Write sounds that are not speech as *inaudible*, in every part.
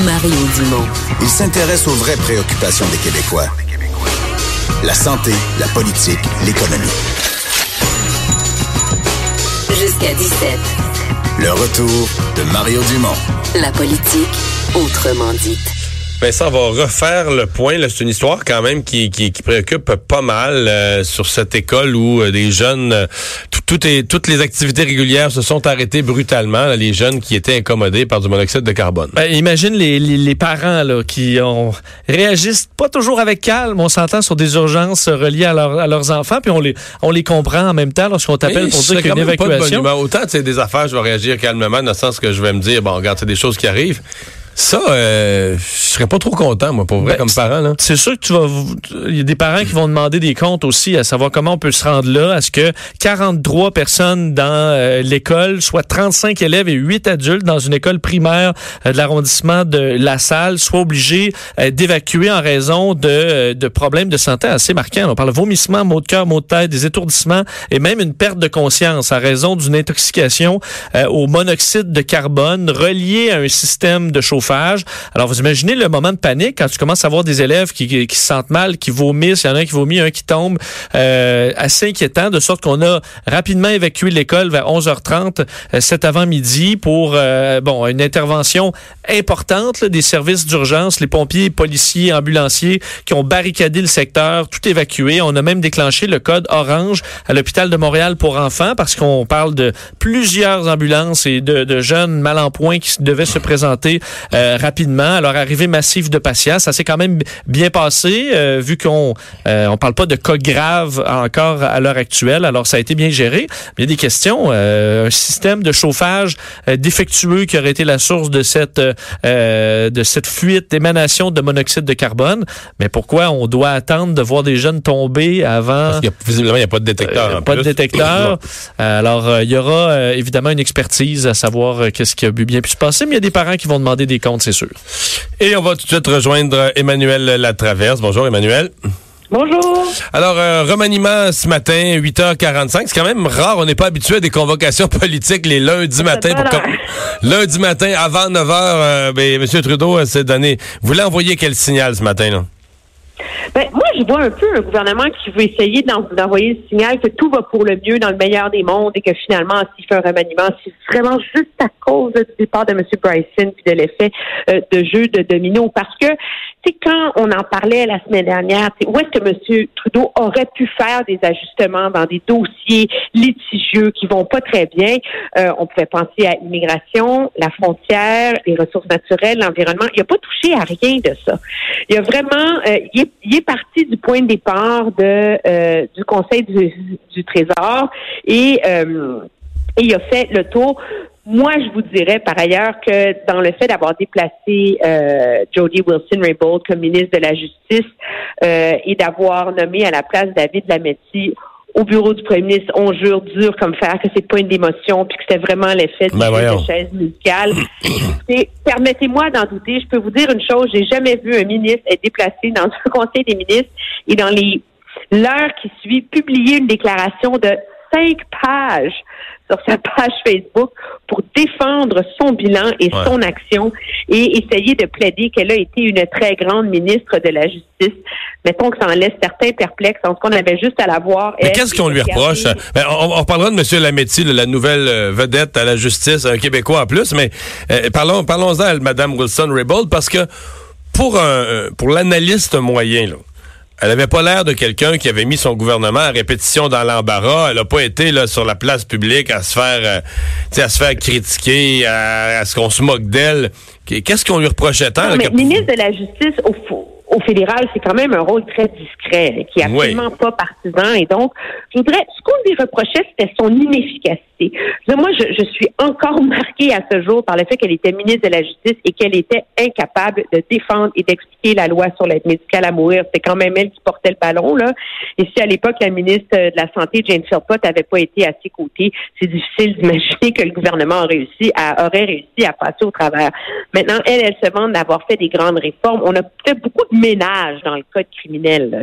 Mario Dumont. Il s'intéresse aux vraies préoccupations des Québécois. La santé, la politique, l'économie. Jusqu'à 17. Le retour de Mario Dumont. La politique, autrement dite. Vincent, on va refaire le point. C'est une histoire quand même qui, qui, qui préoccupe pas mal euh, sur cette école où euh, des jeunes, euh, tout, est, toutes les activités régulières se sont arrêtées brutalement. Là, les jeunes qui étaient incommodés par du monoxyde de carbone. Ben, imagine les, les, les, parents là, qui ont, réagissent pas toujours avec calme. On s'entend sur des urgences reliées à, leur, à, leurs enfants, puis on les, on les comprend en même temps lorsqu'on t'appelle pour dire qu'une évacuation. Pas de Autant c'est des affaires, je vais réagir calmement dans le sens que je vais me dire, bon, regarde, c'est des choses qui arrivent. Ça, euh, je serais pas trop content, moi, pour vrai, ben, comme parent. C'est sûr que tu vas. Il y a des parents qui vont demander des comptes aussi à savoir comment on peut se rendre là. À ce que 43 personnes dans euh, l'école, soit 35 élèves et 8 adultes dans une école primaire euh, de l'arrondissement de La Salle, soient obligés euh, d'évacuer en raison de, de problèmes de santé assez marquants. On parle de vomissement, maux de cœur, maux de tête, des étourdissements et même une perte de conscience à raison d'une intoxication au monoxyde de carbone reliée à un système de chauffage alors, vous imaginez le moment de panique quand tu commences à voir des élèves qui, qui, se sentent mal, qui vomissent, il y en a un qui vomit, un qui tombe, euh, assez inquiétant, de sorte qu'on a rapidement évacué l'école vers 11h30 euh, cet avant-midi pour euh, bon une intervention importante des services d'urgence, les pompiers, policiers, ambulanciers qui ont barricadé le secteur, tout évacué. On a même déclenché le code orange à l'hôpital de Montréal pour enfants parce qu'on parle de plusieurs ambulances et de, de jeunes mal en point qui devaient se présenter euh, rapidement. Alors, arrivée massive de patients, ça s'est quand même bien passé, euh, vu qu'on euh, on parle pas de cas graves encore à l'heure actuelle. Alors, ça a été bien géré. il y a des questions. un système de chauffage défectueux qui aurait été la source de cette de cette fuite d'émanation de monoxyde de carbone. Mais pourquoi on doit attendre de voir des jeunes tomber avant Parce qu'il y a, visiblement, il n'y a pas de détecteur. pas de détecteur. alors, il y aura évidemment une expertise à savoir qu'est-ce qui a bien pu se passer. Mais il y a des parents qui vont demander des comptes, c'est sûr. Et on va tout de suite rejoindre Emmanuel Latraverse. Bonjour, Emmanuel. Bonjour. Alors, euh, remaniement ce matin, 8h45. C'est quand même rare. On n'est pas habitué à des convocations *laughs* politiques les lundis matin. Pour lundi matin, avant 9h, euh, ben, M. Trudeau euh, s'est donné. Vous voulez envoyer quel signal ce matin? Là? Ben, moi, je vois un peu un gouvernement qui veut essayer d'envoyer le signal que tout va pour le mieux dans le meilleur des mondes et que finalement, s'il fait un remaniement, c'est vraiment juste à cause du départ de M. Bryson puis de l'effet euh, de jeu de domino. Parce que, c'est quand on en parlait la semaine dernière, où est-ce que M. Trudeau aurait pu faire des ajustements dans des dossiers litigieux qui vont pas très bien? Euh, on pouvait penser à l'immigration, la frontière, les ressources naturelles, l'environnement. Il n'a pas touché à rien de ça. Il a vraiment, euh, il, est, parti du point de départ de euh, du Conseil du, Trésor et, et il a fait le tour moi, je vous dirais par ailleurs que dans le fait d'avoir déplacé euh, Jody Wilson-Raybould comme ministre de la Justice euh, et d'avoir nommé à la place David Lametti au bureau du premier ministre, on jure dur comme fer que c'est pas une démotion puis que c'était vraiment l'effet de ben chaise musicale. Permettez-moi d'en douter. Je peux vous dire une chose, j'ai jamais vu un ministre être déplacé dans un *laughs* conseil des ministres et dans les l'heure qui suit publier une déclaration de cinq pages sur sa page Facebook pour défendre son bilan et son action et essayer de plaider qu'elle a été une très grande ministre de la Justice. Mettons que ça en laisse certains perplexes. En ce qu'on avait juste à la voir. Mais qu'est-ce qu'on lui reproche? Ben, on, on, parlera de M. Lametti, la nouvelle euh, vedette à la justice, un Québécois en plus, mais euh, parlons, parlons-en à Mme Wilson-Raybould parce que pour un, pour l'analyste moyen, là, elle avait pas l'air de quelqu'un qui avait mis son gouvernement à répétition dans l'embarras. Elle a pas été là sur la place publique à se faire, euh, à se faire critiquer, à, ce qu'on se moque d'elle. Qu'est-ce qu'on lui reprochait tant? mais ministre de la Justice, au, au fédéral, c'est quand même un rôle très discret, qui est absolument pas partisan. Et donc, je voudrais, ce qu'on lui reprochait, c'était son inefficacité. moi, je, je, suis encore *laughs* marquée à ce jour par le fait qu'elle était ministre de la Justice et qu'elle était incapable de défendre et d'expliquer la loi sur l'aide médicale à mourir. C'est quand même elle qui portait le ballon, là. Et si à l'époque, la ministre de la Santé, Jane Philpott, n'avait pas été à ses côtés, c'est difficile d'imaginer que le gouvernement a réussi aurait réussi à passer au travers. Maintenant, elle, elle se vante d'avoir fait des grandes réformes. On a peut-être beaucoup de ménage dans le code criminel. Là.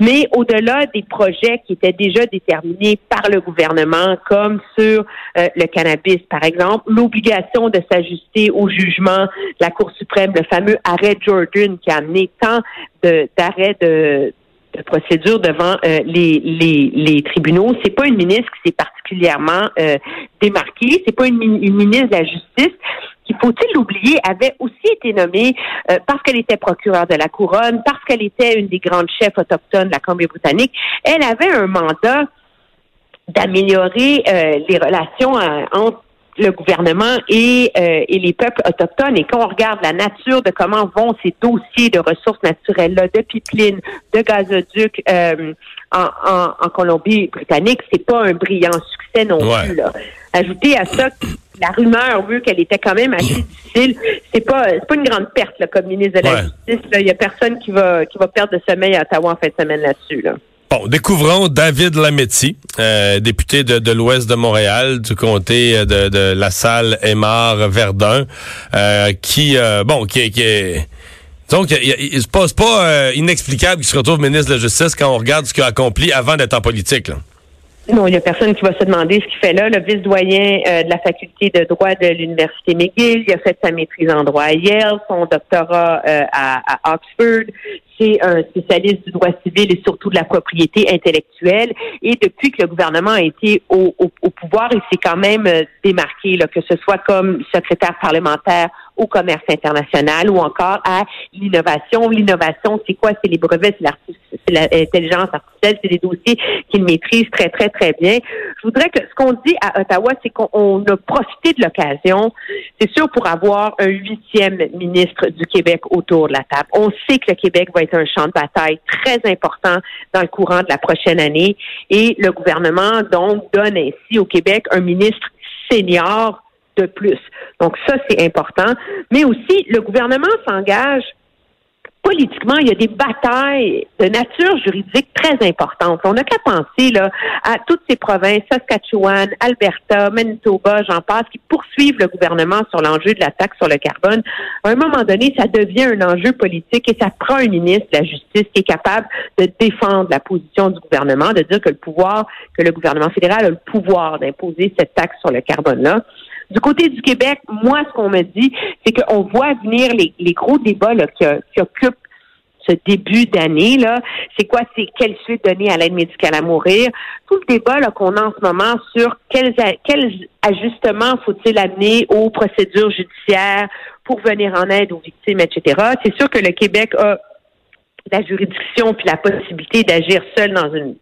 Mais au-delà des projets qui étaient déjà déterminés par le gouvernement, comme sur euh, le cannabis, par exemple, l'obligation de s'ajuster au jugement de la Cour suprême, le fameux arrêt Jordan qui a amené tant d'arrêts de, procédure devant euh, les, les, les, tribunaux. C'est pas une ministre qui s'est particulièrement euh, démarquée. C'est pas une, ministre de la Justice qui, faut-il l'oublier, avait aussi été nommée euh, parce qu'elle était procureure de la couronne, parce qu'elle était une des grandes chefs autochtones de la Colombie-Britannique. Elle avait un mandat d'améliorer euh, les relations entre le gouvernement et, euh, et les peuples autochtones. Et quand on regarde la nature de comment vont ces dossiers de ressources naturelles-là, de pipeline, de gazoduc euh, en, en, en Colombie-Britannique, c'est pas un brillant succès non plus. Là. Ajoutez à ça la rumeur, vu qu'elle était quand même assez *laughs* difficile, c'est pas c'est pas une grande perte là, comme ministre de la Justice. Il y a personne qui va qui va perdre de sommeil à Ottawa en fin de semaine là-dessus. Là. Bon, découvrons David Lametti, euh, député de, de l'Ouest de Montréal, du comté de, de La Salle, Aymar, Verdun, euh, qui, euh, bon, qui, qui est... Donc, il se passe pas euh, inexplicable qu'il se retrouve ministre de la Justice quand on regarde ce qu'il a accompli avant d'être en politique. Là. Non, il n'y a personne qui va se demander ce qu'il fait là. Le vice-doyen euh, de la faculté de droit de l'Université McGill, il a fait sa maîtrise en droit à Yale, son doctorat euh, à, à, Oxford. C'est un spécialiste du droit civil et surtout de la propriété intellectuelle. Et depuis que le gouvernement a été au, au, au pouvoir, il s'est quand même euh, démarqué, là, que ce soit comme secrétaire parlementaire au commerce international ou encore à l'innovation. L'innovation, c'est quoi? C'est les brevets, c'est l'intelligence artificielle, c'est des dossiers qu'il maîtrise très, très, très bien. Je voudrais que ce qu'on dit à Ottawa, c'est qu'on a profité de l'occasion, c'est sûr, pour avoir un huitième ministre du Québec autour de la table. On sait que le Québec va être un champ de bataille très important dans le courant de la prochaine année et le gouvernement, donc, donne ainsi au Québec un ministre senior de plus. Donc ça, c'est important. Mais aussi, le gouvernement s'engage politiquement, il y a des batailles de nature juridique très importantes. On n'a qu'à penser là, à toutes ces provinces, Saskatchewan, Alberta, Manitoba, j'en passe, qui poursuivent le gouvernement sur l'enjeu de la taxe sur le carbone. À un moment donné, ça devient un enjeu politique et ça prend un ministre de la Justice qui est capable de défendre la position du gouvernement, de dire que le pouvoir, que le gouvernement fédéral a le pouvoir d'imposer cette taxe sur le carbone-là. Du côté du Québec, moi, ce qu'on me dit, c'est qu'on voit venir les, gros débats là, qui, occupent ce début d'année là, c'est quoi c'est quelle suite donner à l'aide médicale à mourir, tout le débat qu'on a en ce moment sur quels quels ajustements faut-il amener aux procédures judiciaires pour venir en aide aux victimes, etc. C'est sûr que le Québec a la juridiction puis la possibilité d'agir seul dans une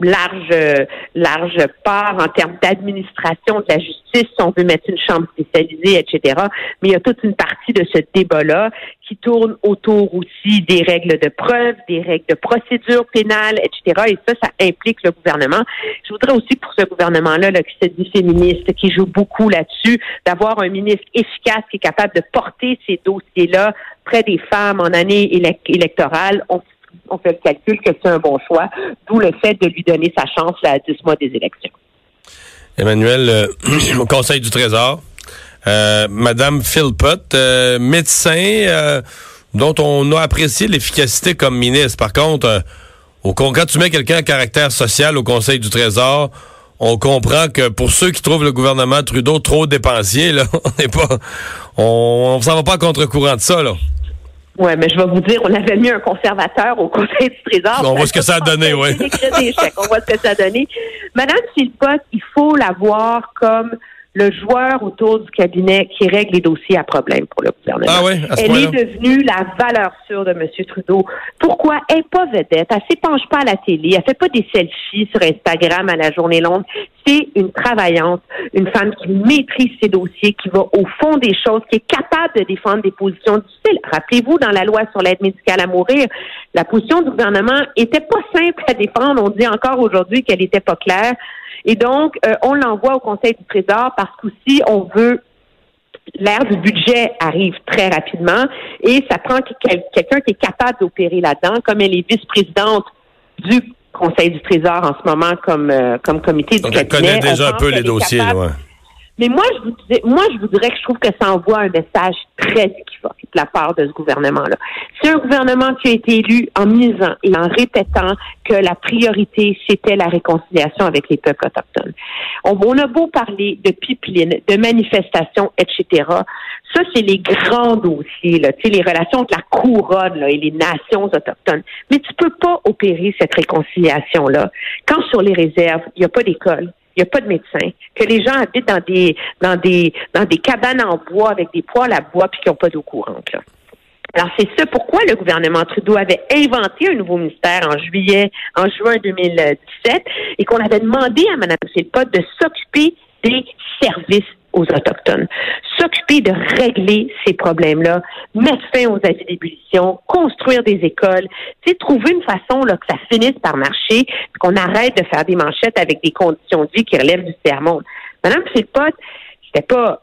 large large part en termes d'administration de la justice, on veut mettre une chambre spécialisée, etc. Mais il y a toute une partie de ce débat-là qui tourne autour aussi des règles de preuve, des règles de procédure pénale, etc. Et ça, ça implique le gouvernement. Je voudrais aussi pour ce gouvernement-là, là, qui se dit féministe, qui joue beaucoup là-dessus, d'avoir un ministre efficace qui est capable de porter ces dossiers-là près des femmes en année électorale. On fait le calcul que c'est un bon choix, d'où le fait de lui donner sa chance là, à 10 mois des élections. Emmanuel, euh, *clears throat* au Conseil du Trésor, euh, Madame Philpott, euh, médecin euh, dont on a apprécié l'efficacité comme ministre. Par contre, au, quand tu mets quelqu'un à caractère social au Conseil du Trésor, on comprend que pour ceux qui trouvent le gouvernement Trudeau trop dépensier, là, *laughs* on n'est pas, on, on s'en va pas contre courant de ça, là. Oui, mais je vais vous dire, on avait mis un conservateur au Conseil du Trésor. On voit ce que ça a donné, oui. On voit ce que ça a donné. Madame Philpott, il faut la voir comme le joueur autour du cabinet qui règle les dossiers à problème pour le gouvernement. Ah oui, elle est devenue la valeur sûre de M. Trudeau. Pourquoi? Elle n'est pas vedette. Elle ne s'épanche pas à la télé. Elle fait pas des selfies sur Instagram à la journée longue. C'est une travaillante, une femme qui maîtrise ses dossiers, qui va au fond des choses, qui est capable de défendre des positions difficiles. Rappelez-vous, dans la loi sur l'aide médicale à mourir, la position du gouvernement était pas simple à défendre. On dit encore aujourd'hui qu'elle n'était pas claire. Et donc, euh, on l'envoie au Conseil du Trésor parce qu'aussi, on veut l'ère du budget arrive très rapidement et ça prend quelqu'un qui est capable d'opérer là-dedans, comme elle est vice-présidente du Conseil du Trésor en ce moment comme, euh, comme comité Donc du elle connaît déjà un peu les dossiers. Ouais. Mais moi, je vous disais, moi, je vous dirais que je trouve que ça envoie un message très équivoque de la part de ce gouvernement-là. C'est un gouvernement qui a été élu en misant et en répétant que la priorité, c'était la réconciliation avec les peuples autochtones. On, a beau parler de pipeline, de manifestations, etc. Ça, c'est les grands dossiers, là, les relations entre la couronne là, et les nations autochtones. Mais tu peux pas opérer cette réconciliation-là quand sur les réserves, il n'y a pas d'école, il n'y a pas de médecin, que les gens habitent dans des dans des dans des cabanes en bois avec des poêles à bois puis qui n'ont pas d'eau courante. Alors, c'est ça pourquoi le gouvernement Trudeau avait inventé un nouveau ministère en juillet, en juin 2017, et qu'on avait demandé à Mme Philpott de s'occuper des services aux Autochtones. S'occuper de régler ces problèmes-là, mettre fin aux avis d'ébullition, construire des écoles, trouver une façon là, que ça finisse par marcher, qu'on arrête de faire des manchettes avec des conditions de vie qui relèvent du tiers-monde. Madame Philpott, c'était pas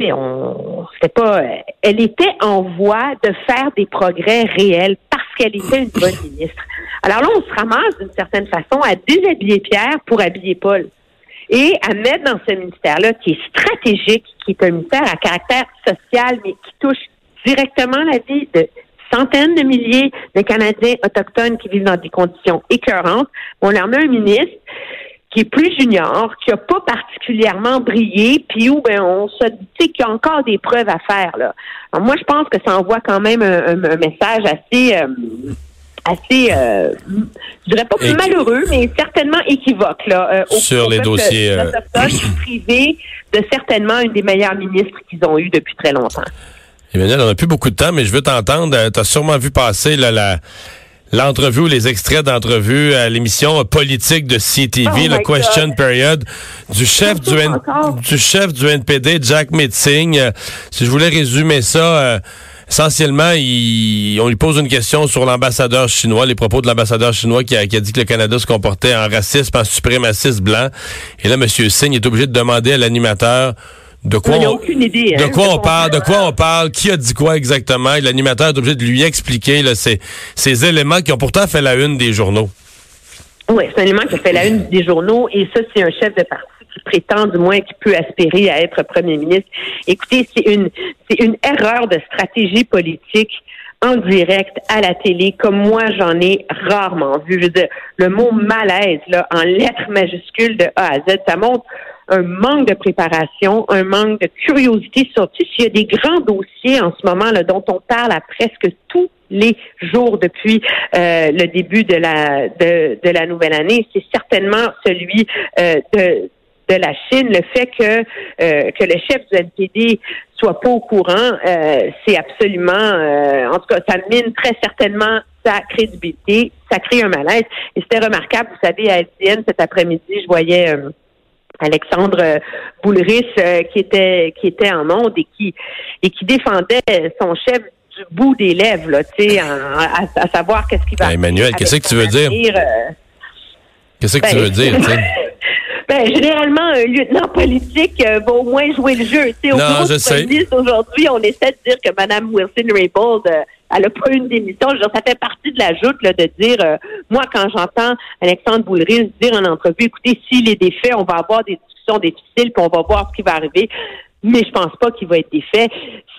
on c'était pas elle était en voie de faire des progrès réels parce qu'elle était une *laughs* bonne ministre. Alors là, on se ramasse d'une certaine façon à déshabiller Pierre pour habiller Paul et à mettre dans ce ministère-là qui est stratégique, qui est un ministère à caractère social, mais qui touche directement la vie de centaines de milliers de Canadiens autochtones qui vivent dans des conditions écœurantes. On leur met un ministre qui est plus junior, qui n'a pas particulièrement brillé, puis où ben on se dit qu'il y a encore des preuves à faire là. Alors moi, je pense que ça envoie quand même un, message assez euh, assez, euh, je dirais pas plus malheureux, mais certainement équivoque là. Euh, Sur les dossiers euh... *clears throat* privés de certainement une des meilleures ministres qu'ils ont eu depuis très longtemps. Emmanuel, on n'a plus beaucoup de temps, mais je veux t'entendre. Euh, tu as sûrement vu passer là, la l'entrevue ou les extraits d'entrevue à l'émission politique de CTV, oh le Question Period, du chef du, du chef du NPD, Jack Metzing. si je voulais résumer ça, essentiellement, il, on lui pose une question sur l'ambassadeur chinois, les propos de l'ambassadeur chinois qui a, dit que le Canada se comportait en raciste, en suprémaciste blanc. Et là, M. Singh est obligé de demander à l'animateur de quoi, on, idée, de hein, quoi on parle, de quoi on parle, qui a dit quoi exactement. Et l'animateur est obligé de lui expliquer là, ces, ces éléments qui ont pourtant fait la une des journaux. Oui, c'est un élément qui a fait la une des journaux et ça, c'est un chef de parti prétend du moins qu'il peut aspirer à être premier ministre. Écoutez, c'est une c'est une erreur de stratégie politique en direct à la télé, comme moi j'en ai rarement vu. Je veux dire, le mot malaise là, en lettres majuscules de A à Z, ça montre un manque de préparation, un manque de curiosité, surtout s'il y a des grands dossiers en ce moment là, dont on parle à presque tous les jours depuis euh, le début de la de, de la nouvelle année. C'est certainement celui euh, de de la Chine, le fait que euh, que le chef du NPD soit pas au courant, euh, c'est absolument, euh, en tout cas, ça mine très certainement sa crédibilité, ça crée un malaise. Et c'était remarquable, vous savez, à LCN cet après-midi, je voyais Alexandre Boulris qui était qui était en monde et qui et qui défendait son chef du bout des lèvres, là, tu sais, à, savoir qu'est-ce qu'il va. Ben, Emmanuel, qu'est-ce que tu veux dire? Qu'est-ce que tu ben, veux dire? *laughs* Ben, généralement, un lieutenant politique euh, va au moins jouer le jeu. T'sais, au non, je sais. Aujourd'hui, on essaie de dire que Mme Wilson-Raybould, euh, elle n'a pas une démission. Je ça fait partie de la joute là, de dire, euh, moi, quand j'entends Alexandre Boulris dire en entrevue, écoutez, s'il est défait, on va avoir des discussions difficiles, puis on va voir ce qui va arriver mais je pense pas qu'il va être défait.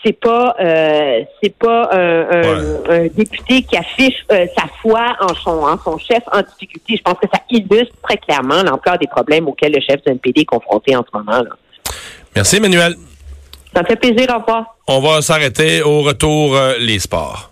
C'est pas euh, c'est pas un, député qui affiche euh, sa foi en son en son chef en difficulté. Je pense que ça illustre très clairement l'ampleur des problèmes auxquels le chef du NPD est confronté en ce moment. Là. Merci, Emmanuel. Ça me fait plaisir. Au revoir. On va s'arrêter au retour euh, les sports.